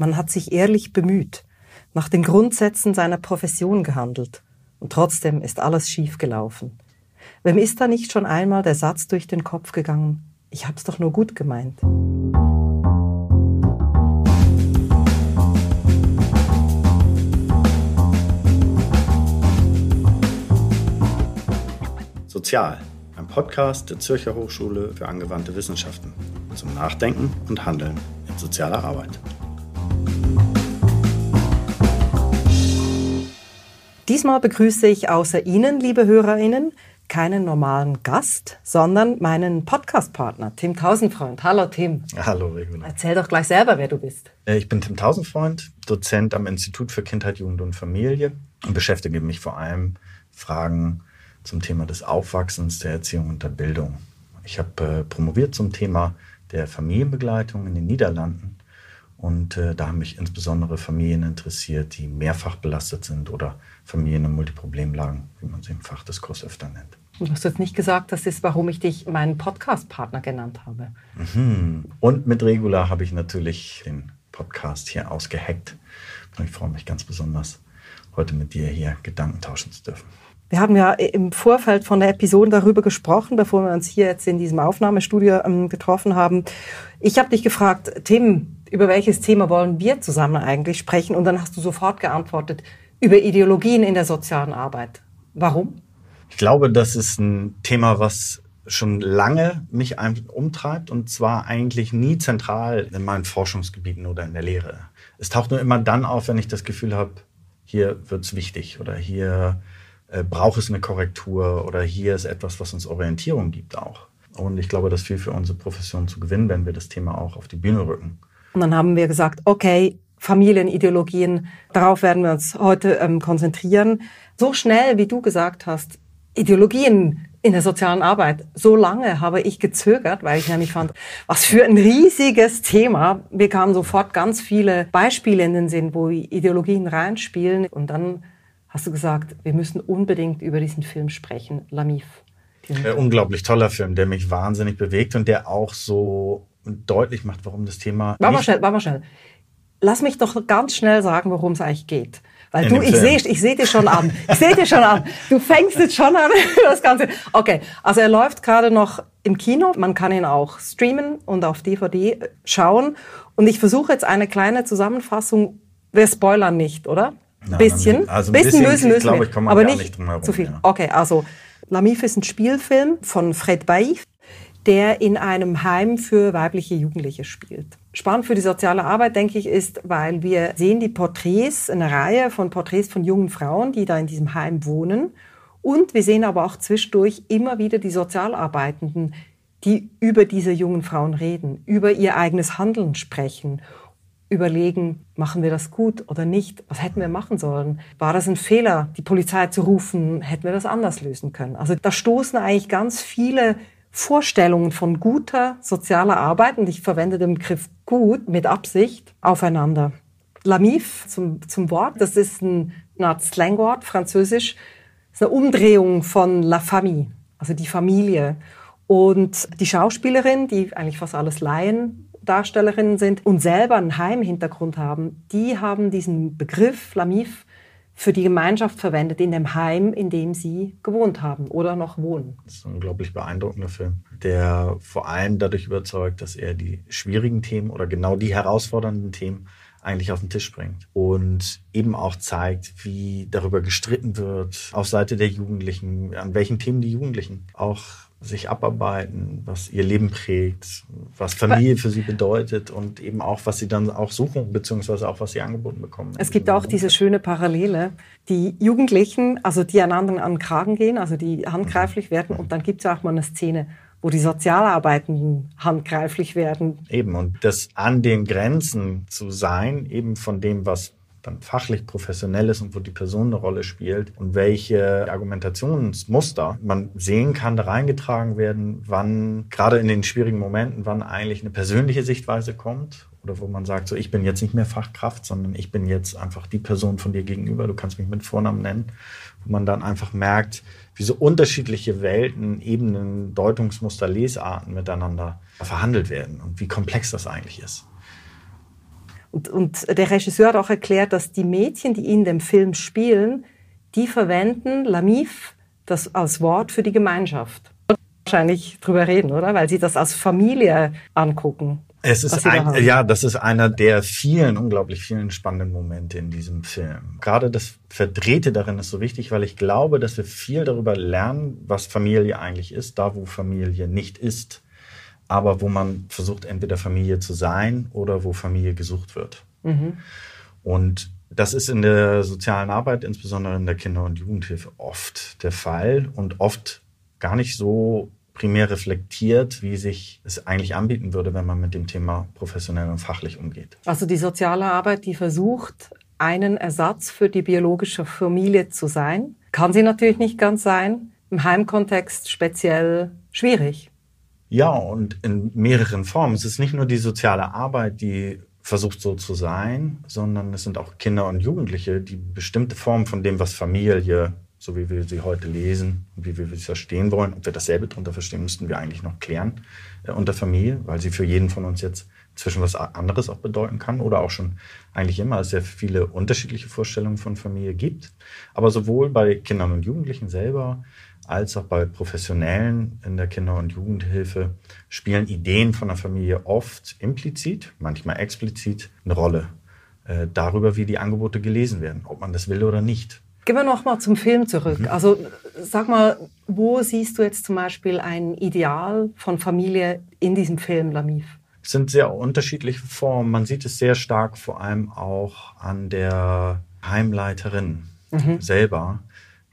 Man hat sich ehrlich bemüht, nach den Grundsätzen seiner Profession gehandelt. Und trotzdem ist alles schief gelaufen. Wem ist da nicht schon einmal der Satz durch den Kopf gegangen? Ich hab's doch nur gut gemeint. Sozial, ein Podcast der Zürcher Hochschule für angewandte Wissenschaften zum Nachdenken und Handeln in sozialer Arbeit. Diesmal begrüße ich außer Ihnen, liebe Hörerinnen, keinen normalen Gast, sondern meinen Podcast-Partner, Tim Tausendfreund. Hallo Tim. Hallo Regula. Erzähl doch gleich selber, wer du bist. Äh, ich bin Tim Tausendfreund, Dozent am Institut für Kindheit, Jugend und Familie und beschäftige mich vor allem Fragen zum Thema des Aufwachsens, der Erziehung und der Bildung. Ich habe äh, promoviert zum Thema der Familienbegleitung in den Niederlanden und äh, da haben mich insbesondere Familien interessiert, die mehrfach belastet sind oder Familien in Multiproblemlagen, wie man sie im Fachdiskurs öfter nennt. Du hast jetzt nicht gesagt, das ist, warum ich dich meinen Podcast-Partner genannt habe. Mhm. Und mit Regula habe ich natürlich den Podcast hier ausgeheckt. Und ich freue mich ganz besonders, heute mit dir hier Gedanken tauschen zu dürfen. Wir haben ja im Vorfeld von der Episode darüber gesprochen, bevor wir uns hier jetzt in diesem Aufnahmestudio ähm, getroffen haben. Ich habe dich gefragt, Tim, über welches Thema wollen wir zusammen eigentlich sprechen? Und dann hast du sofort geantwortet, über Ideologien in der sozialen Arbeit. Warum? Ich glaube, das ist ein Thema, was schon lange mich umtreibt und zwar eigentlich nie zentral in meinen Forschungsgebieten oder in der Lehre. Es taucht nur immer dann auf, wenn ich das Gefühl habe, hier wird's wichtig oder hier äh, braucht es eine Korrektur oder hier ist etwas, was uns Orientierung gibt auch. Und ich glaube, das ist viel für unsere Profession zu gewinnen, wenn wir das Thema auch auf die Bühne rücken. Und dann haben wir gesagt, okay, Familienideologien, darauf werden wir uns heute ähm, konzentrieren. So schnell, wie du gesagt hast, Ideologien in der sozialen Arbeit. So lange habe ich gezögert, weil ich nämlich fand, was für ein riesiges Thema. Mir kamen sofort ganz viele Beispiele in den Sinn, wo Ideologien reinspielen. Und dann hast du gesagt, wir müssen unbedingt über diesen Film sprechen, Lamif. Ein unglaublich toller Film, der mich wahnsinnig bewegt und der auch so deutlich macht, warum das Thema. War mal schnell, war mal schnell. Lass mich doch ganz schnell sagen, worum es eigentlich geht. Weil In du, ich sehe ich seh dir schon an. Ich sehe dir schon an. Du fängst jetzt schon an, das Ganze. Okay, also er läuft gerade noch im Kino. Man kann ihn auch streamen und auf DVD schauen. Und ich versuche jetzt eine kleine Zusammenfassung. Wir spoilern nicht, oder? Nein, bisschen. Also ein bisschen, bisschen müssen, glaube ich, kann man aber nicht, nicht drum herum, zu viel. Ja. Okay, also Lamif ist ein Spielfilm von Fred Baif, der in einem Heim für weibliche Jugendliche spielt. Spannend für die soziale Arbeit, denke ich, ist, weil wir sehen die Porträts, eine Reihe von Porträts von jungen Frauen, die da in diesem Heim wohnen. Und wir sehen aber auch zwischendurch immer wieder die Sozialarbeitenden, die über diese jungen Frauen reden, über ihr eigenes Handeln sprechen überlegen, machen wir das gut oder nicht? Was hätten wir machen sollen? War das ein Fehler, die Polizei zu rufen? Hätten wir das anders lösen können? Also da stoßen eigentlich ganz viele Vorstellungen von guter sozialer Arbeit, und ich verwende den Begriff gut mit Absicht, aufeinander. Lamif zum, zum Wort, das ist ein, eine Art Slangwort, französisch, das ist eine Umdrehung von La Famille, also die Familie. Und die Schauspielerin, die eigentlich fast alles Laien Darstellerinnen sind und selber einen Heimhintergrund haben, die haben diesen Begriff Lamif für die Gemeinschaft verwendet in dem Heim, in dem sie gewohnt haben oder noch wohnen. Das ist ein unglaublich beeindruckender Film, der vor allem dadurch überzeugt, dass er die schwierigen Themen oder genau die herausfordernden Themen eigentlich auf den Tisch bringt und eben auch zeigt, wie darüber gestritten wird auf Seite der Jugendlichen, an welchen Themen die Jugendlichen auch sich abarbeiten, was ihr Leben prägt, was Familie für sie bedeutet und eben auch, was sie dann auch suchen, beziehungsweise auch, was sie angeboten bekommen. Es gibt auch diese schöne Parallele. Die Jugendlichen, also die einander an den Kragen gehen, also die handgreiflich werden und dann gibt es auch mal eine Szene, wo die Sozialarbeitenden handgreiflich werden. Eben, und das an den Grenzen zu sein, eben von dem, was dann fachlich professionell ist und wo die Person eine Rolle spielt und welche Argumentationsmuster man sehen kann, da reingetragen werden, wann, gerade in den schwierigen Momenten, wann eigentlich eine persönliche Sichtweise kommt oder wo man sagt, so ich bin jetzt nicht mehr Fachkraft, sondern ich bin jetzt einfach die Person von dir gegenüber, du kannst mich mit Vornamen nennen, wo man dann einfach merkt, wie so unterschiedliche Welten, Ebenen, Deutungsmuster, Lesarten miteinander verhandelt werden und wie komplex das eigentlich ist. Und, und der Regisseur hat auch erklärt, dass die Mädchen, die in dem Film spielen, die verwenden Lamif das als Wort für die Gemeinschaft. Wahrscheinlich drüber reden, oder? Weil sie das als Familie angucken. Es ist ein, ja, das ist einer der vielen, unglaublich vielen spannenden Momente in diesem Film. Gerade das Verdrehte darin ist so wichtig, weil ich glaube, dass wir viel darüber lernen, was Familie eigentlich ist, da wo Familie nicht ist, aber wo man versucht, entweder Familie zu sein oder wo Familie gesucht wird. Mhm. Und das ist in der sozialen Arbeit, insbesondere in der Kinder- und Jugendhilfe, oft der Fall und oft gar nicht so primär reflektiert, wie sich es eigentlich anbieten würde, wenn man mit dem Thema professionell und fachlich umgeht. Also die soziale Arbeit, die versucht, einen Ersatz für die biologische Familie zu sein, kann sie natürlich nicht ganz sein. Im Heimkontext speziell schwierig. Ja, und in mehreren Formen. Es ist nicht nur die soziale Arbeit, die versucht so zu sein, sondern es sind auch Kinder und Jugendliche, die bestimmte Formen von dem, was Familie so wie wir sie heute lesen und wie wir sie verstehen wollen. Ob wir dasselbe darunter verstehen, müssten wir eigentlich noch klären äh, unter Familie, weil sie für jeden von uns jetzt zwischen was anderes auch bedeuten kann oder auch schon eigentlich immer sehr viele unterschiedliche Vorstellungen von Familie gibt. Aber sowohl bei Kindern und Jugendlichen selber als auch bei Professionellen in der Kinder- und Jugendhilfe spielen Ideen von der Familie oft implizit, manchmal explizit eine Rolle äh, darüber, wie die Angebote gelesen werden, ob man das will oder nicht. Gehen wir noch mal zum Film zurück. Mhm. Also sag mal, wo siehst du jetzt zum Beispiel ein Ideal von Familie in diesem Film Lamif? Es sind sehr unterschiedliche Formen. Man sieht es sehr stark vor allem auch an der Heimleiterin mhm. selber,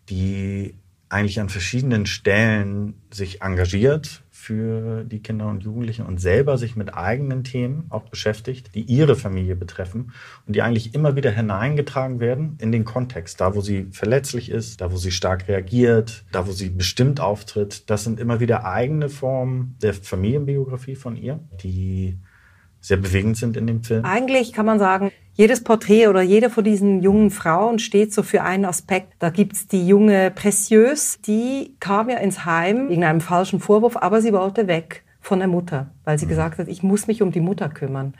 die eigentlich an verschiedenen Stellen sich engagiert für die Kinder und Jugendlichen und selber sich mit eigenen Themen auch beschäftigt, die ihre Familie betreffen und die eigentlich immer wieder hineingetragen werden in den Kontext, da wo sie verletzlich ist, da wo sie stark reagiert, da wo sie bestimmt auftritt. Das sind immer wieder eigene Formen der Familienbiografie von ihr, die sehr bewegend sind in dem Film. Eigentlich kann man sagen, jedes Porträt oder jede von diesen jungen Frauen steht so für einen Aspekt. Da gibt's die junge Preciös, die kam ja ins Heim wegen einem falschen Vorwurf, aber sie wollte weg von der Mutter, weil sie mhm. gesagt hat, ich muss mich um die Mutter kümmern.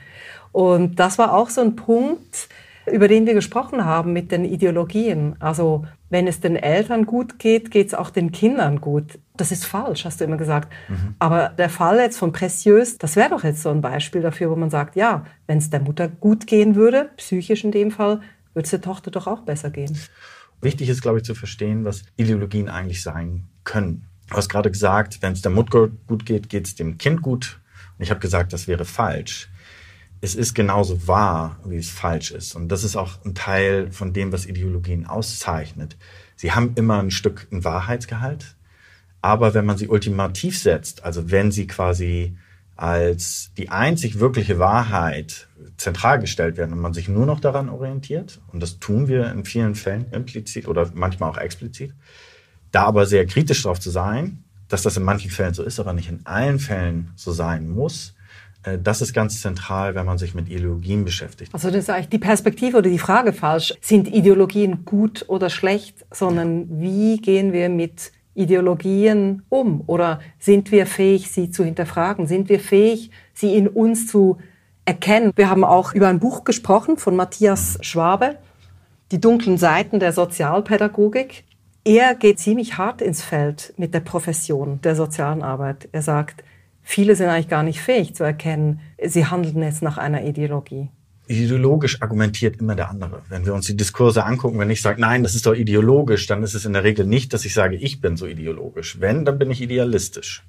Und das war auch so ein Punkt, über den wir gesprochen haben mit den Ideologien. Also wenn es den Eltern gut geht, geht es auch den Kindern gut. Das ist falsch, hast du immer gesagt. Mhm. Aber der Fall jetzt von Preciös, das wäre doch jetzt so ein Beispiel dafür, wo man sagt, ja, wenn es der Mutter gut gehen würde, psychisch in dem Fall, würde es der Tochter doch auch besser gehen. Wichtig ist, glaube ich, zu verstehen, was Ideologien eigentlich sein können. Du hast gerade gesagt, wenn es der Mutter gut geht, geht es dem Kind gut. Und ich habe gesagt, das wäre falsch es ist genauso wahr, wie es falsch ist. Und das ist auch ein Teil von dem, was Ideologien auszeichnet. Sie haben immer ein Stück ein Wahrheitsgehalt, aber wenn man sie ultimativ setzt, also wenn sie quasi als die einzig wirkliche Wahrheit zentral gestellt werden und man sich nur noch daran orientiert, und das tun wir in vielen Fällen implizit oder manchmal auch explizit, da aber sehr kritisch darauf zu sein, dass das in manchen Fällen so ist, aber nicht in allen Fällen so sein muss, äh, das ist ganz zentral, wenn man sich mit Ideologien beschäftigt. Also das ist eigentlich die Perspektive oder die Frage falsch. Sind Ideologien gut oder schlecht, sondern wie gehen wir mit Ideologien um? Oder sind wir fähig, sie zu hinterfragen? Sind wir fähig, sie in uns zu erkennen? Wir haben auch über ein Buch gesprochen von Matthias Schwabe, Die dunklen Seiten der Sozialpädagogik. Er geht ziemlich hart ins Feld mit der Profession der sozialen Arbeit. Er sagt, viele sind eigentlich gar nicht fähig zu erkennen, sie handeln jetzt nach einer Ideologie. Ideologisch argumentiert immer der andere. Wenn wir uns die Diskurse angucken, wenn ich sage, nein, das ist doch ideologisch, dann ist es in der Regel nicht, dass ich sage, ich bin so ideologisch. Wenn, dann bin ich idealistisch.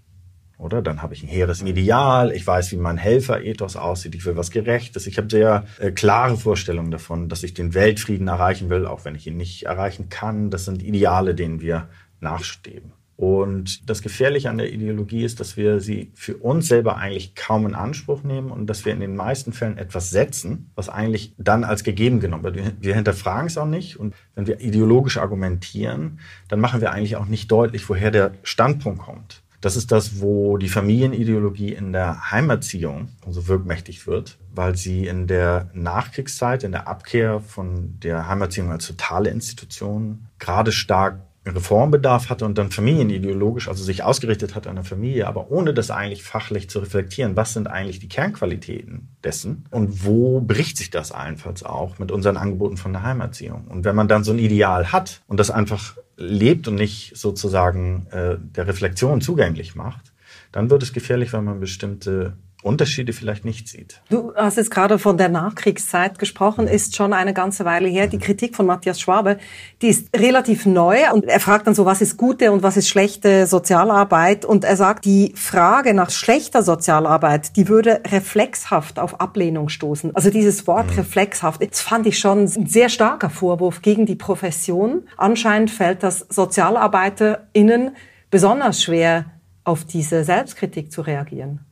Oder dann habe ich ein hehres Ideal, ich weiß, wie mein Helferethos aussieht, ich will was Gerechtes, ich habe sehr äh, klare Vorstellungen davon, dass ich den Weltfrieden erreichen will, auch wenn ich ihn nicht erreichen kann. Das sind Ideale, denen wir nachstreben. Und das Gefährliche an der Ideologie ist, dass wir sie für uns selber eigentlich kaum in Anspruch nehmen und dass wir in den meisten Fällen etwas setzen, was eigentlich dann als gegeben genommen wird. Wir hinterfragen es auch nicht. Und wenn wir ideologisch argumentieren, dann machen wir eigentlich auch nicht deutlich, woher der Standpunkt kommt. Das ist das, wo die Familienideologie in der Heimerziehung so wirkmächtig wird, weil sie in der Nachkriegszeit, in der Abkehr von der Heimerziehung als totale Institution gerade stark Reformbedarf hatte und dann familienideologisch, also sich ausgerichtet hat an der Familie, aber ohne das eigentlich fachlich zu reflektieren, was sind eigentlich die Kernqualitäten dessen und wo bricht sich das allenfalls auch mit unseren Angeboten von der Heimerziehung. Und wenn man dann so ein Ideal hat und das einfach lebt und nicht sozusagen äh, der Reflexion zugänglich macht, dann wird es gefährlich, wenn man bestimmte Unterschiede vielleicht nicht sieht. Du hast jetzt gerade von der Nachkriegszeit gesprochen, ist schon eine ganze Weile her. Die Kritik von Matthias Schwabe, die ist relativ neu und er fragt dann so, was ist gute und was ist schlechte Sozialarbeit und er sagt, die Frage nach schlechter Sozialarbeit, die würde reflexhaft auf Ablehnung stoßen. Also dieses Wort mhm. reflexhaft, das fand ich schon ein sehr starker Vorwurf gegen die Profession. Anscheinend fällt das SozialarbeiterInnen besonders schwer, auf diese Selbstkritik zu reagieren.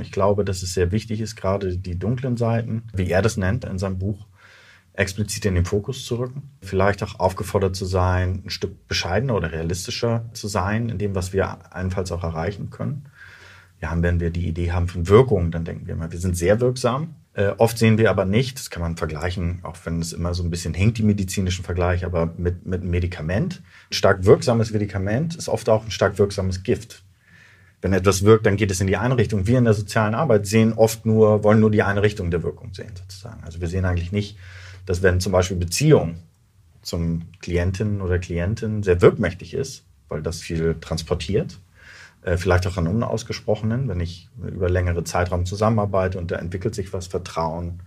Ich glaube, dass es sehr wichtig ist, gerade die dunklen Seiten, wie er das nennt in seinem Buch, explizit in den Fokus zu rücken. Vielleicht auch aufgefordert zu sein, ein Stück bescheidener oder realistischer zu sein in dem, was wir allenfalls auch erreichen können. Haben, wenn wir die Idee haben von Wirkung, dann denken wir immer, wir sind sehr wirksam. Äh, oft sehen wir aber nicht, das kann man vergleichen, auch wenn es immer so ein bisschen hinkt, die medizinischen Vergleich, aber mit, mit einem Medikament. Ein stark wirksames Medikament ist oft auch ein stark wirksames Gift wenn etwas wirkt, dann geht es in die eine Richtung. Wir in der sozialen Arbeit sehen oft nur, wollen nur die eine Richtung der Wirkung sehen, sozusagen. Also wir sehen eigentlich nicht, dass wenn zum Beispiel Beziehung zum Klientin oder Klientin sehr wirkmächtig ist, weil das viel transportiert, äh, vielleicht auch an unausgesprochenen, wenn ich über längere Zeitraum zusammenarbeite und da entwickelt sich was, Vertrauen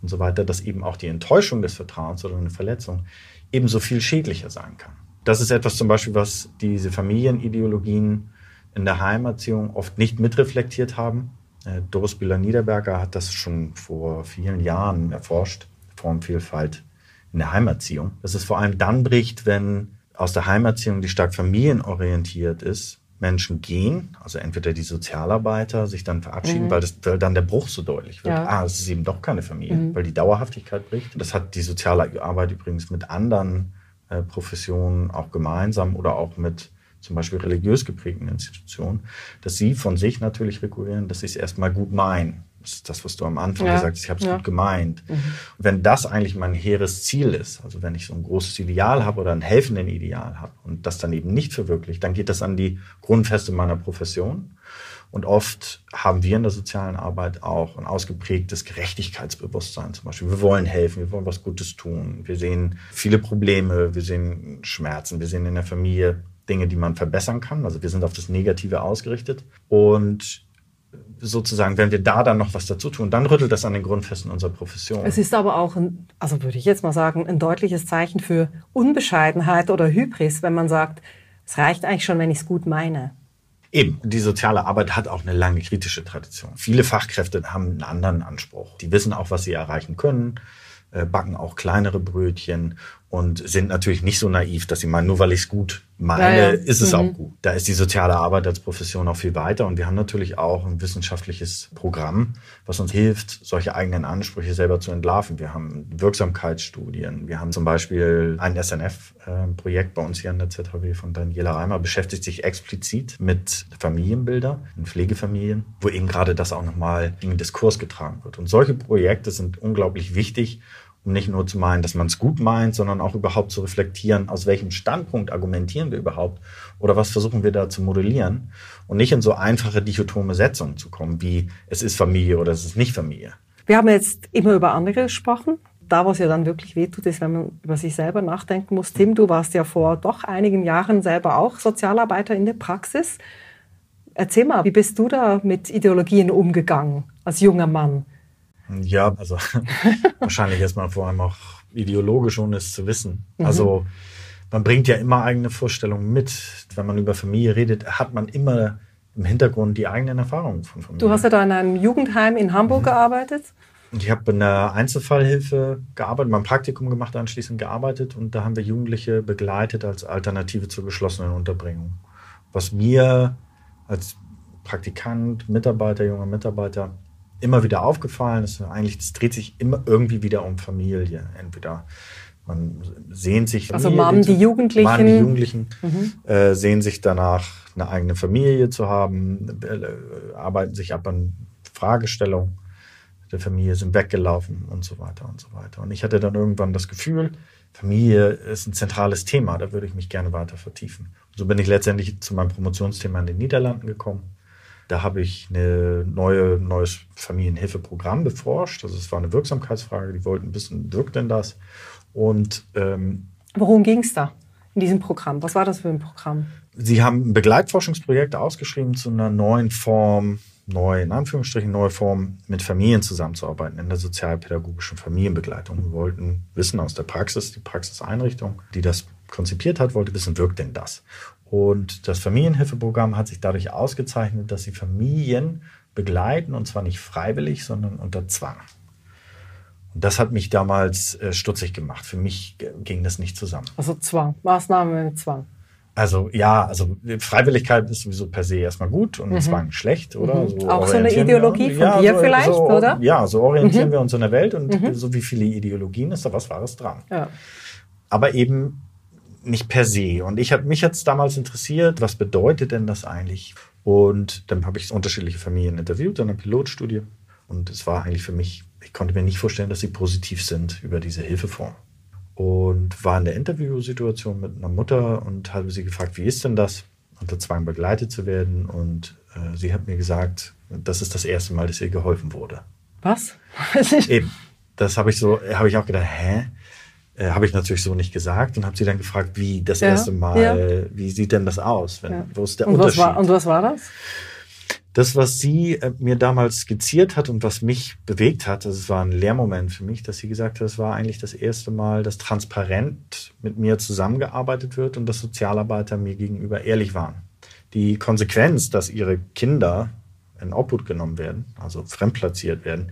und so weiter, dass eben auch die Enttäuschung des Vertrauens oder eine Verletzung ebenso viel schädlicher sein kann. Das ist etwas zum Beispiel, was diese Familienideologien in der Heimerziehung oft nicht mitreflektiert haben. Äh, Doris Bühler-Niederberger hat das schon vor vielen Jahren erforscht, Formvielfalt in der Heimerziehung. Dass es vor allem dann bricht, wenn aus der Heimerziehung, die stark familienorientiert ist, Menschen gehen, also entweder die Sozialarbeiter sich dann verabschieden, mhm. weil, das, weil dann der Bruch so deutlich wird. Ja. Ah, es ist eben doch keine Familie, mhm. weil die Dauerhaftigkeit bricht. Das hat die soziale Arbeit übrigens mit anderen äh, Professionen auch gemeinsam oder auch mit zum Beispiel religiös geprägten Institutionen, dass sie von sich natürlich rekurrieren, dass sie es erstmal gut meinen. Das ist das, was du am Anfang ja. gesagt hast, ich habe es ja. gut gemeint. Mhm. Wenn das eigentlich mein hehres Ziel ist, also wenn ich so ein großes Ideal habe oder ein helfenden Ideal habe und das dann eben nicht verwirklicht, dann geht das an die Grundfeste meiner Profession. Und oft haben wir in der sozialen Arbeit auch ein ausgeprägtes Gerechtigkeitsbewusstsein zum Beispiel. Wir wollen helfen, wir wollen was Gutes tun. Wir sehen viele Probleme, wir sehen Schmerzen, wir sehen in der Familie Dinge, die man verbessern kann. Also wir sind auf das Negative ausgerichtet. Und sozusagen, wenn wir da dann noch was dazu tun, dann rüttelt das an den Grundfesten unserer Profession. Es ist aber auch, ein, also würde ich jetzt mal sagen, ein deutliches Zeichen für Unbescheidenheit oder Hybris, wenn man sagt, es reicht eigentlich schon, wenn ich es gut meine. Eben, die soziale Arbeit hat auch eine lange kritische Tradition. Viele Fachkräfte haben einen anderen Anspruch. Die wissen auch, was sie erreichen können, äh, backen auch kleinere Brötchen und sind natürlich nicht so naiv, dass sie meinen, nur weil ich es gut meine, ja, ja. ist es mhm. auch gut. Da ist die soziale Arbeit als Profession auch viel weiter und wir haben natürlich auch ein wissenschaftliches Programm, was uns hilft, solche eigenen Ansprüche selber zu entlarven. Wir haben Wirksamkeitsstudien, wir haben zum Beispiel ein SNF-Projekt bei uns hier an der ZHW von Daniela Reimer, beschäftigt sich explizit mit Familienbilder in Pflegefamilien, wo eben gerade das auch nochmal in den Diskurs getragen wird. Und solche Projekte sind unglaublich wichtig, um nicht nur zu meinen, dass man es gut meint, sondern auch überhaupt zu reflektieren, aus welchem Standpunkt argumentieren wir überhaupt oder was versuchen wir da zu modellieren und nicht in so einfache dichotome Setzungen zu kommen, wie es ist Familie oder es ist nicht Familie. Wir haben jetzt immer über andere gesprochen. Da, was ja dann wirklich wehtut, ist, wenn man über sich selber nachdenken muss. Tim, du warst ja vor doch einigen Jahren selber auch Sozialarbeiter in der Praxis. Erzähl mal, wie bist du da mit Ideologien umgegangen als junger Mann? Ja, also wahrscheinlich erstmal vor allem auch ideologisch, ohne es zu wissen. Mhm. Also man bringt ja immer eigene Vorstellungen mit. Wenn man über Familie redet, hat man immer im Hintergrund die eigenen Erfahrungen von Familie. Du hast ja da in einem Jugendheim in Hamburg mhm. gearbeitet. Und ich habe in der Einzelfallhilfe gearbeitet, mein Praktikum gemacht, anschließend gearbeitet und da haben wir Jugendliche begleitet als Alternative zur geschlossenen Unterbringung. Was mir als Praktikant, Mitarbeiter, junger Mitarbeiter immer wieder aufgefallen ist, eigentlich, es dreht sich immer irgendwie wieder um Familie. Entweder man sehnt sich. Also Mom, die Jugendlichen. Mom, die Jugendlichen mhm. äh, sehen sich danach, eine eigene Familie zu haben, äh, arbeiten sich ab an Fragestellungen, der Familie sind weggelaufen und so weiter und so weiter. Und ich hatte dann irgendwann das Gefühl, Familie ist ein zentrales Thema, da würde ich mich gerne weiter vertiefen. Und so bin ich letztendlich zu meinem Promotionsthema in den Niederlanden gekommen. Da habe ich eine neue, neues Familienhilfeprogramm beforscht. Also es war eine Wirksamkeitsfrage, die wollten wissen, wirkt denn das? Und ähm, worum ging es da in diesem Programm? Was war das für ein Programm? Sie haben ein Begleitforschungsprojekt ausgeschrieben zu einer neuen Form neu, in Anführungsstrichen, neue Form, mit Familien zusammenzuarbeiten in der sozialpädagogischen Familienbegleitung. Wir wollten wissen aus der Praxis, die Praxiseinrichtung, die das konzipiert hat, wollte wissen, wirkt denn das? Und das Familienhilfeprogramm hat sich dadurch ausgezeichnet, dass sie Familien begleiten, und zwar nicht freiwillig, sondern unter Zwang. Und das hat mich damals äh, stutzig gemacht. Für mich ging das nicht zusammen. Also Zwang, Maßnahmen mit Zwang. Also ja, also Freiwilligkeit ist sowieso per se erstmal gut und mhm. Zwang schlecht, oder? Mhm. So Auch so eine Ideologie von ja, dir so, vielleicht, so, oder? Ja, so orientieren mhm. wir uns in der Welt und mhm. so wie viele Ideologien ist da was Wahres dran. Ja. Aber eben nicht per se. Und ich habe mich jetzt damals interessiert, was bedeutet denn das eigentlich? Und dann habe ich unterschiedliche Familien interviewt in einer Pilotstudie. Und es war eigentlich für mich, ich konnte mir nicht vorstellen, dass sie positiv sind über diese Hilfeform und war in der Interviewsituation mit einer Mutter und habe sie gefragt, wie ist denn das, unter Zwang begleitet zu werden? Und äh, sie hat mir gesagt, das ist das erste Mal, dass ihr geholfen wurde. Was? Eben. Das habe ich so, habe ich auch gedacht, hä? Äh, habe ich natürlich so nicht gesagt und habe sie dann gefragt, wie das ja, erste Mal, ja. wie sieht denn das aus? Wenn, ja. Wo ist der und Unterschied? Was war, und was war das? das, was sie äh, mir damals skizziert hat und was mich bewegt hat, das war ein Lehrmoment für mich, dass sie gesagt hat, es war eigentlich das erste Mal, dass transparent mit mir zusammengearbeitet wird und dass Sozialarbeiter mir gegenüber ehrlich waren. Die Konsequenz, dass ihre Kinder in Obhut genommen werden, also fremdplatziert werden,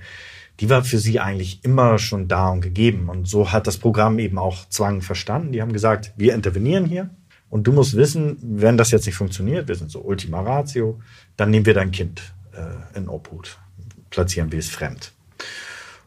die war für sie eigentlich immer schon da und gegeben. Und so hat das Programm eben auch Zwang verstanden. Die haben gesagt, wir intervenieren hier, und du musst wissen, wenn das jetzt nicht funktioniert, wir sind so Ultima Ratio, dann nehmen wir dein Kind äh, in Obhut, platzieren wir es fremd.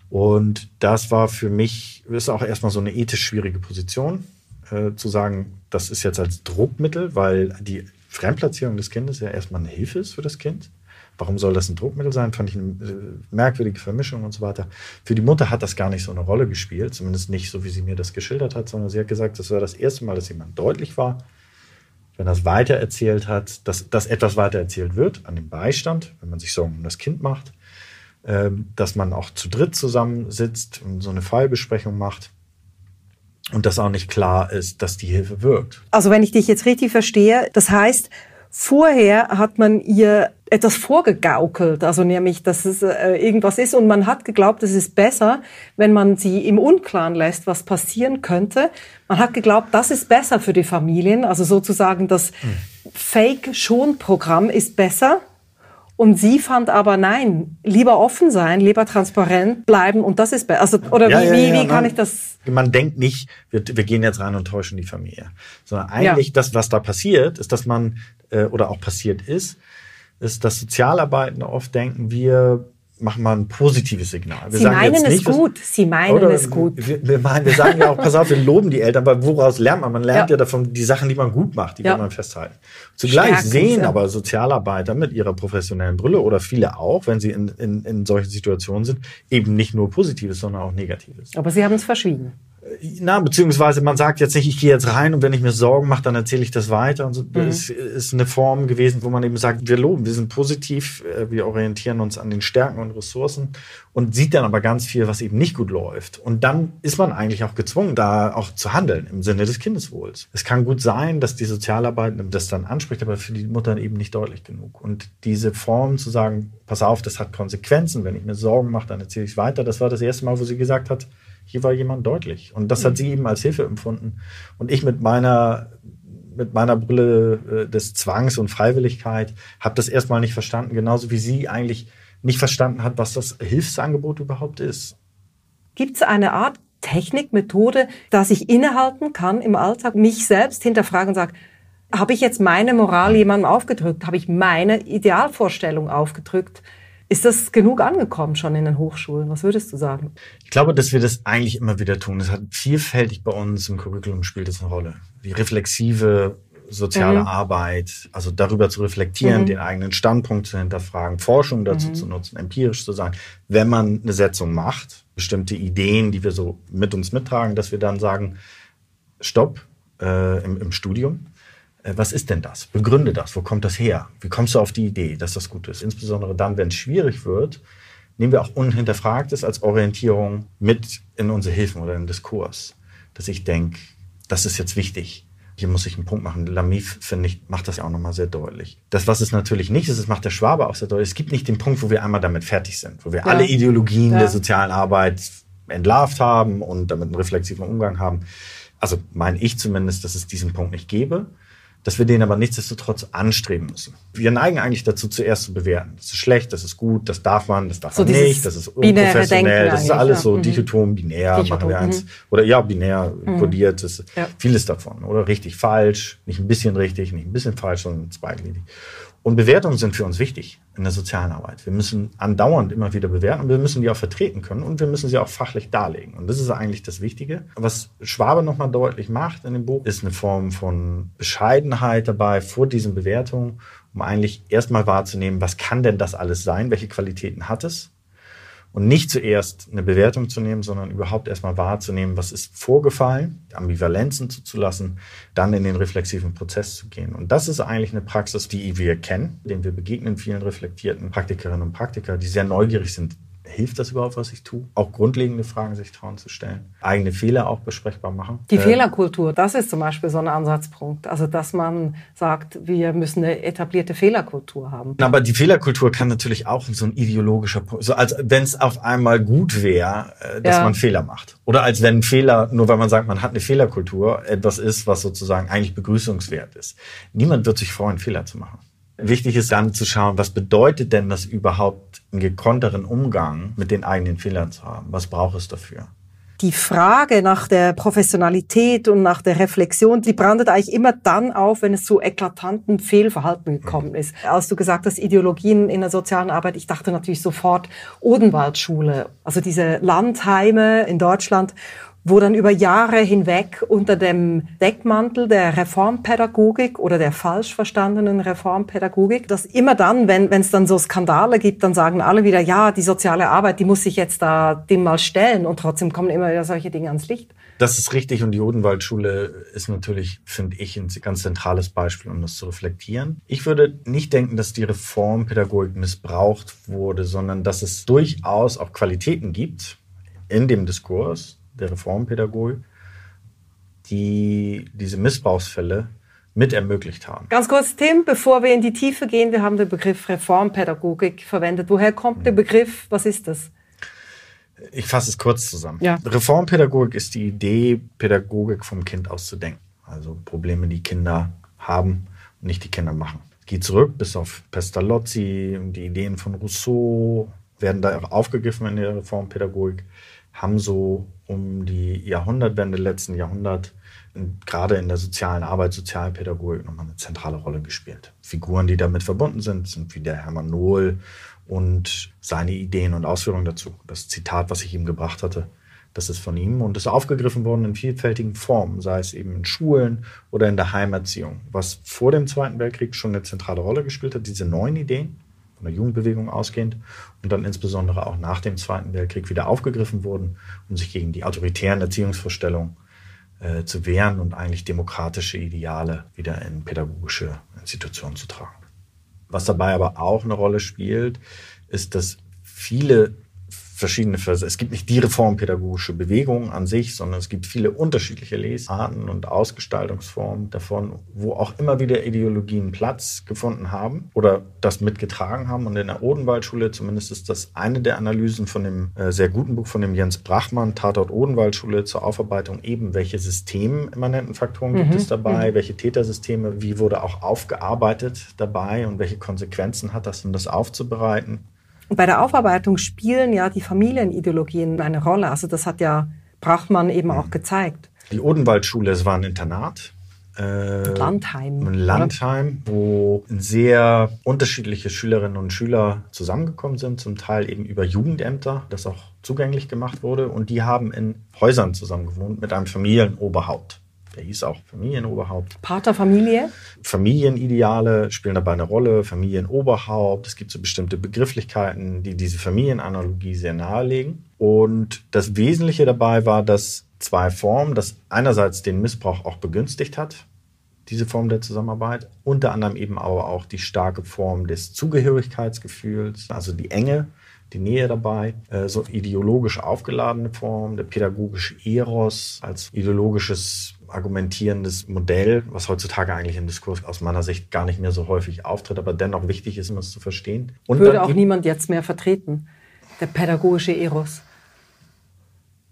Und das war für mich, ist auch erstmal so eine ethisch schwierige Position, äh, zu sagen, das ist jetzt als Druckmittel, weil die Fremdplatzierung des Kindes ja erstmal eine Hilfe ist für das Kind. Warum soll das ein Druckmittel sein? Fand ich eine äh, merkwürdige Vermischung und so weiter. Für die Mutter hat das gar nicht so eine Rolle gespielt, zumindest nicht so, wie sie mir das geschildert hat, sondern sie hat gesagt, das war das erste Mal, dass jemand deutlich war, wenn es weitererzählt hat, dass, dass etwas weitererzählt wird an dem Beistand, wenn man sich Sorgen um das Kind macht, ähm, dass man auch zu dritt zusammensitzt und so eine Fallbesprechung macht und dass auch nicht klar ist, dass die Hilfe wirkt. Also wenn ich dich jetzt richtig verstehe, das heißt, Vorher hat man ihr etwas vorgegaukelt, also nämlich, dass es äh, irgendwas ist und man hat geglaubt, es ist besser, wenn man sie im Unklaren lässt, was passieren könnte. Man hat geglaubt, das ist besser für die Familien, also sozusagen das hm. Fake-Schon-Programm ist besser. Und sie fand aber nein, lieber offen sein, lieber transparent bleiben und das ist besser. Also, oder ja, wie, ja, ja, wie kann ich das? Man denkt nicht, wir, wir gehen jetzt rein und täuschen die Familie. Sondern eigentlich das, was da passiert, ist, dass man äh, oder auch passiert ist, ist, dass Sozialarbeitende oft denken, wir machen mal ein positives Signal. Wir Sie meinen es gut. Sie meinen es gut. Wir, wir, meinen, wir sagen ja auch, pass auf, wir loben die Eltern, aber woraus lernt man? Man lernt ja, ja davon die Sachen, die man gut macht, die ja. will man festhalten. Zugleich Stärken, sehen ja. aber Sozialarbeiter mit ihrer professionellen Brille oder viele auch, wenn sie in, in, in solchen Situationen sind, eben nicht nur Positives, sondern auch Negatives. Aber sie haben es verschwiegen. Na, beziehungsweise man sagt jetzt nicht, ich gehe jetzt rein und wenn ich mir Sorgen mache, dann erzähle ich das weiter. Und so. Mhm. Das ist eine Form gewesen, wo man eben sagt, wir loben, wir sind positiv, äh, wir orientieren uns an den Stärken und Ressourcen und sieht dann aber ganz viel, was eben nicht gut läuft. Und dann ist man eigentlich auch gezwungen, da auch zu handeln im Sinne des Kindeswohls. Es kann gut sein, dass die Sozialarbeit das dann anspricht, aber für die Mutter eben nicht deutlich genug. Und diese Form zu sagen, pass auf, das hat Konsequenzen, wenn ich mir Sorgen mache, dann erzähle ich es weiter. Das war das erste Mal, wo sie gesagt hat, hier war jemand deutlich. Und das hat mhm. sie eben als Hilfe empfunden. Und ich mit meiner, mit meiner Brille äh, des Zwangs und Freiwilligkeit habe das erstmal nicht verstanden, genauso wie sie eigentlich nicht verstanden hat, was das Hilfsangebot überhaupt ist. Gibt es eine Art Technik, Methode, dass ich innehalten kann im Alltag, mich selbst hinterfragen und sage, habe ich jetzt meine Moral jemandem aufgedrückt? Habe ich meine Idealvorstellung aufgedrückt? Ist das genug angekommen schon in den Hochschulen? Was würdest du sagen? Ich glaube, dass wir das eigentlich immer wieder tun. Es hat vielfältig bei uns im Curriculum spielt das eine Rolle. Die reflexive soziale mhm. Arbeit, also darüber zu reflektieren, mhm. den eigenen Standpunkt zu hinterfragen, Forschung dazu mhm. zu nutzen, empirisch zu sein. Wenn man eine Setzung macht, bestimmte Ideen, die wir so mit uns mittragen, dass wir dann sagen, stopp äh, im, im Studium. Äh, was ist denn das? Begründe das. Wo kommt das her? Wie kommst du auf die Idee, dass das gut ist? Insbesondere dann, wenn es schwierig wird, nehmen wir auch Unhinterfragtes als Orientierung mit in unsere Hilfen oder in den Diskurs. Dass ich denke, das ist jetzt wichtig. Hier muss ich einen Punkt machen. Lamif, finde ich, macht das ja auch nochmal sehr deutlich. Das, was es natürlich nicht ist, das macht der Schwabe auch sehr deutlich. Es gibt nicht den Punkt, wo wir einmal damit fertig sind, wo wir ja. alle Ideologien ja. der sozialen Arbeit entlarvt haben und damit einen reflexiven Umgang haben. Also meine ich zumindest, dass es diesen Punkt nicht gäbe dass wir den aber nichtsdestotrotz anstreben müssen. Wir neigen eigentlich dazu, zuerst zu bewerten. Das ist schlecht, das ist gut, das darf man, das darf so man nicht, das ist unprofessionell, das ist alles ja. so mhm. dichotom, binär, dichotom, machen wir eins. Mhm. Oder ja, binär mhm. kodiert, das ist ja. vieles davon. Oder richtig, falsch, nicht ein bisschen richtig, nicht ein bisschen falsch, sondern zweigliedrig. Und Bewertungen sind für uns wichtig in der sozialen Arbeit. Wir müssen andauernd immer wieder bewerten und wir müssen die auch vertreten können und wir müssen sie auch fachlich darlegen. Und das ist eigentlich das Wichtige. Was Schwabe nochmal deutlich macht in dem Buch, ist eine Form von Bescheidenheit dabei vor diesen Bewertungen, um eigentlich erstmal wahrzunehmen, was kann denn das alles sein? Welche Qualitäten hat es? Und nicht zuerst eine Bewertung zu nehmen, sondern überhaupt erstmal wahrzunehmen, was ist vorgefallen, Ambivalenzen zuzulassen, dann in den reflexiven Prozess zu gehen. Und das ist eigentlich eine Praxis, die wir kennen, den wir begegnen vielen reflektierten Praktikerinnen und Praktiker, die sehr neugierig sind, hilft das überhaupt, was ich tue? Auch grundlegende Fragen sich trauen zu stellen. Eigene Fehler auch besprechbar machen. Die äh, Fehlerkultur, das ist zum Beispiel so ein Ansatzpunkt. Also, dass man sagt, wir müssen eine etablierte Fehlerkultur haben. Aber die Fehlerkultur kann natürlich auch so ein ideologischer Punkt, so als wenn es auf einmal gut wäre, äh, dass ja. man Fehler macht. Oder als wenn ein Fehler, nur weil man sagt, man hat eine Fehlerkultur, etwas ist, was sozusagen eigentlich begrüßungswert ist. Niemand wird sich freuen, Fehler zu machen. Wichtig ist dann zu schauen, was bedeutet denn das überhaupt, einen gekonteren Umgang mit den eigenen Fehlern zu haben? Was braucht es dafür? die Frage nach der Professionalität und nach der Reflexion, die brandet eigentlich immer dann auf, wenn es zu eklatanten Fehlverhalten gekommen mhm. ist. Als du gesagt hast, Ideologien in der sozialen Arbeit, ich dachte natürlich sofort Odenwaldschule, also diese Landheime in Deutschland wo dann über Jahre hinweg unter dem Deckmantel der Reformpädagogik oder der falsch verstandenen Reformpädagogik, dass immer dann, wenn es dann so Skandale gibt, dann sagen alle wieder, ja, die soziale Arbeit, die muss sich jetzt da dem mal stellen und trotzdem kommen immer wieder solche Dinge ans Licht. Das ist richtig und die Odenwaldschule ist natürlich, finde ich, ein ganz zentrales Beispiel, um das zu reflektieren. Ich würde nicht denken, dass die Reformpädagogik missbraucht wurde, sondern dass es durchaus auch Qualitäten gibt in dem Diskurs, der Reformpädagogik, die diese Missbrauchsfälle mit ermöglicht haben. Ganz kurz, Tim, bevor wir in die Tiefe gehen, wir haben den Begriff Reformpädagogik verwendet. Woher kommt der Begriff? Was ist das? Ich fasse es kurz zusammen. Ja. Reformpädagogik ist die Idee, Pädagogik vom Kind aus zu denken. Also Probleme, die Kinder haben und nicht die Kinder machen. Es geht zurück bis auf Pestalozzi, die Ideen von Rousseau werden da auch aufgegriffen in der Reformpädagogik, haben so um die Jahrhundertwende letzten Jahrhundert gerade in der sozialen Arbeit, Sozialpädagogik nochmal eine zentrale Rolle gespielt. Figuren, die damit verbunden sind, sind wie der Hermann Nohl und seine Ideen und Ausführungen dazu. Das Zitat, was ich ihm gebracht hatte, das ist von ihm und ist aufgegriffen worden in vielfältigen Formen, sei es eben in Schulen oder in der Heimerziehung, was vor dem Zweiten Weltkrieg schon eine zentrale Rolle gespielt hat, diese neuen Ideen von der Jugendbewegung ausgehend und dann insbesondere auch nach dem Zweiten Weltkrieg wieder aufgegriffen wurden, um sich gegen die autoritären Erziehungsvorstellungen äh, zu wehren und eigentlich demokratische Ideale wieder in pädagogische Institutionen zu tragen. Was dabei aber auch eine Rolle spielt, ist, dass viele verschiedene, es gibt nicht die reformpädagogische Bewegung an sich, sondern es gibt viele unterschiedliche Lesarten und Ausgestaltungsformen davon, wo auch immer wieder Ideologien Platz gefunden haben oder das mitgetragen haben. Und in der Odenwaldschule, zumindest ist das eine der Analysen von dem äh, sehr guten Buch von dem Jens Brachmann, Tatort Odenwaldschule, zur Aufarbeitung eben, welche systemimmanenten Faktoren gibt mhm. es dabei, mhm. welche Tätersysteme, wie wurde auch aufgearbeitet dabei und welche Konsequenzen hat das, um das aufzubereiten. Und bei der Aufarbeitung spielen ja die Familienideologien eine Rolle. Also das hat ja Brachmann eben auch gezeigt. Die Odenwaldschule, es war ein Internat. Äh, Landheim. Ein Landheim, oder? wo sehr unterschiedliche Schülerinnen und Schüler zusammengekommen sind, zum Teil eben über Jugendämter, das auch zugänglich gemacht wurde. Und die haben in Häusern zusammengewohnt mit einem Familienoberhaupt. Der hieß auch Familienoberhaupt. Paterfamilie? Familienideale spielen dabei eine Rolle, Familienoberhaupt. Es gibt so bestimmte Begrifflichkeiten, die diese Familienanalogie sehr nahelegen. Und das Wesentliche dabei war, dass zwei Formen, das einerseits den Missbrauch auch begünstigt hat, diese Form der Zusammenarbeit, unter anderem eben aber auch die starke Form des Zugehörigkeitsgefühls, also die Enge, die Nähe dabei, äh, so ideologisch aufgeladene Form, der pädagogische Eros als ideologisches argumentierendes Modell, was heutzutage eigentlich im Diskurs aus meiner Sicht gar nicht mehr so häufig auftritt, aber dennoch wichtig ist, um es zu verstehen. Und Würde auch niemand jetzt mehr vertreten, der pädagogische Eros.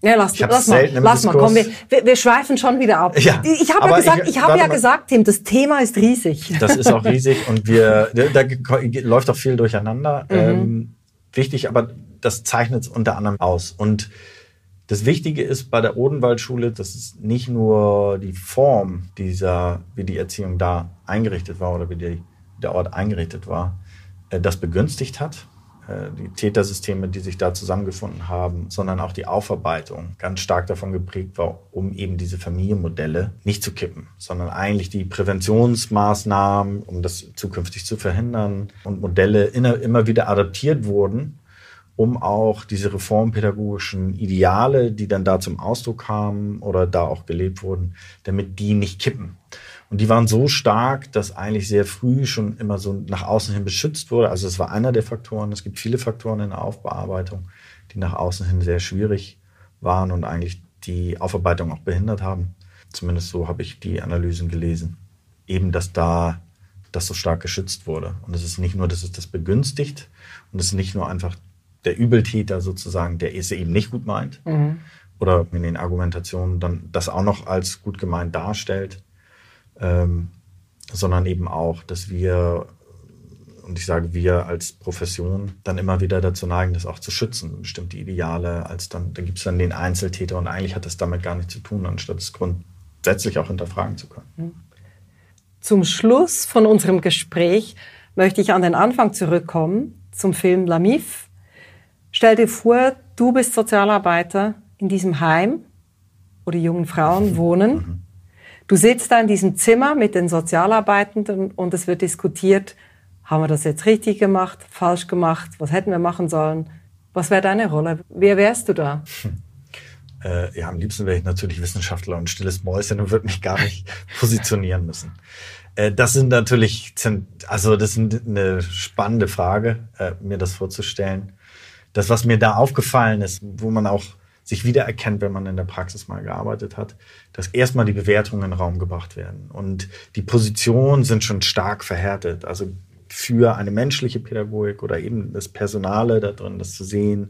Ja, lass, lass mal, lass mal, komm, wir, wir, wir schweifen schon wieder ab. Ja, ich habe ja gesagt, ich, ich habe ja mal, gesagt, Tim, das Thema ist riesig. Das ist auch riesig und wir, da, da läuft auch viel durcheinander. Mhm. Ähm, wichtig, aber das zeichnet es unter anderem aus. Und das Wichtige ist bei der Odenwaldschule, dass es nicht nur die Form dieser, wie die Erziehung da eingerichtet war oder wie die, der Ort eingerichtet war, äh, das begünstigt hat, äh, die Tätersysteme, die sich da zusammengefunden haben, sondern auch die Aufarbeitung ganz stark davon geprägt war, um eben diese Familienmodelle nicht zu kippen, sondern eigentlich die Präventionsmaßnahmen, um das zukünftig zu verhindern. Und Modelle immer wieder adaptiert wurden, um auch diese reformpädagogischen Ideale, die dann da zum Ausdruck kamen oder da auch gelebt wurden, damit die nicht kippen. Und die waren so stark, dass eigentlich sehr früh schon immer so nach außen hin beschützt wurde. Also es war einer der Faktoren. Es gibt viele Faktoren in der Aufbearbeitung, die nach außen hin sehr schwierig waren und eigentlich die Aufarbeitung auch behindert haben. Zumindest so habe ich die Analysen gelesen. Eben, dass da das so stark geschützt wurde. Und es ist nicht nur, dass es das begünstigt und es ist nicht nur einfach der Übeltäter sozusagen, der es eben nicht gut meint mhm. oder in den Argumentationen dann das auch noch als gut gemeint darstellt, ähm, sondern eben auch, dass wir, und ich sage wir als Profession, dann immer wieder dazu neigen, das auch zu schützen, bestimmte Ideale, als dann, da gibt es dann den Einzeltäter und eigentlich hat das damit gar nichts zu tun, anstatt es grundsätzlich auch hinterfragen zu können. Mhm. Zum Schluss von unserem Gespräch möchte ich an den Anfang zurückkommen, zum Film Lamif. Stell dir vor, du bist Sozialarbeiter in diesem Heim, wo die jungen Frauen wohnen. Mhm. Du sitzt da in diesem Zimmer mit den Sozialarbeitenden und es wird diskutiert, haben wir das jetzt richtig gemacht, falsch gemacht, was hätten wir machen sollen? Was wäre deine Rolle? Wer wärst du da? Äh, ja, am liebsten wäre ich natürlich Wissenschaftler und stilles Mäuschen und würde mich gar nicht positionieren müssen. Äh, das sind natürlich, also das ist eine spannende Frage, äh, mir das vorzustellen. Das, was mir da aufgefallen ist, wo man auch sich wiedererkennt, wenn man in der Praxis mal gearbeitet hat, dass erstmal die Bewertungen in den Raum gebracht werden. Und die Positionen sind schon stark verhärtet. Also für eine menschliche Pädagogik oder eben das Personale da drin, das zu sehen,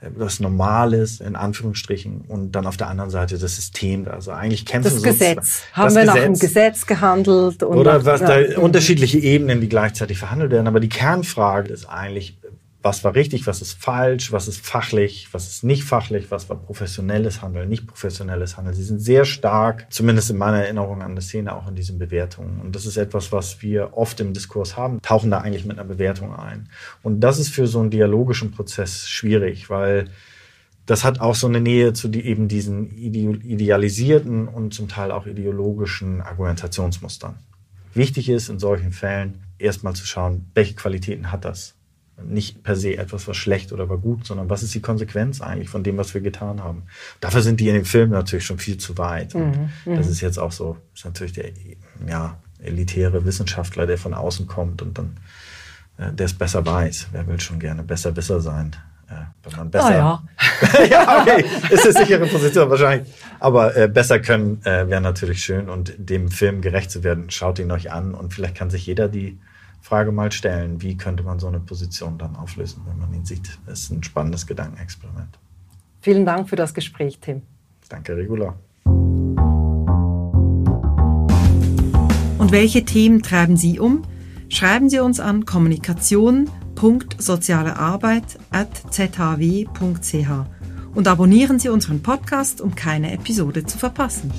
äh, was Normales, in Anführungsstrichen, und dann auf der anderen Seite das System. Also eigentlich kämpfen Das Gesetz. Haben das wir Gesetz. nach dem Gesetz gehandelt? oder was ja, da unterschiedliche Ebenen, die gleichzeitig verhandelt werden. Aber die Kernfrage ist eigentlich, was war richtig, was ist falsch, was ist fachlich, was ist nicht fachlich, was war professionelles Handeln, nicht professionelles Handeln. Sie sind sehr stark, zumindest in meiner Erinnerung an die Szene, auch in diesen Bewertungen. Und das ist etwas, was wir oft im Diskurs haben, tauchen da eigentlich mit einer Bewertung ein. Und das ist für so einen dialogischen Prozess schwierig, weil das hat auch so eine Nähe zu die, eben diesen idealisierten und zum Teil auch ideologischen Argumentationsmustern. Wichtig ist in solchen Fällen erstmal zu schauen, welche Qualitäten hat das? Nicht per se etwas, was schlecht oder war gut, sondern was ist die Konsequenz eigentlich von dem, was wir getan haben. Dafür sind die in dem Film natürlich schon viel zu weit. Mhm, das mhm. ist jetzt auch so, ist natürlich der ja, elitäre Wissenschaftler, der von außen kommt und dann äh, der es besser weiß. Wer will schon gerne besser Wisser sein? Äh, wenn man besser. Ah, ja. ja, okay. Ist eine sichere Position wahrscheinlich. Aber äh, besser können äh, wäre natürlich schön und dem Film gerecht zu werden, schaut ihn euch an und vielleicht kann sich jeder die Frage mal stellen, wie könnte man so eine Position dann auflösen, wenn man ihn sieht. Das ist ein spannendes Gedankenexperiment. Vielen Dank für das Gespräch, Tim. Danke, Regula. Und welche Themen treiben Sie um? Schreiben Sie uns an kommunikation.sozialearbeit.zhw.ch und abonnieren Sie unseren Podcast, um keine Episode zu verpassen.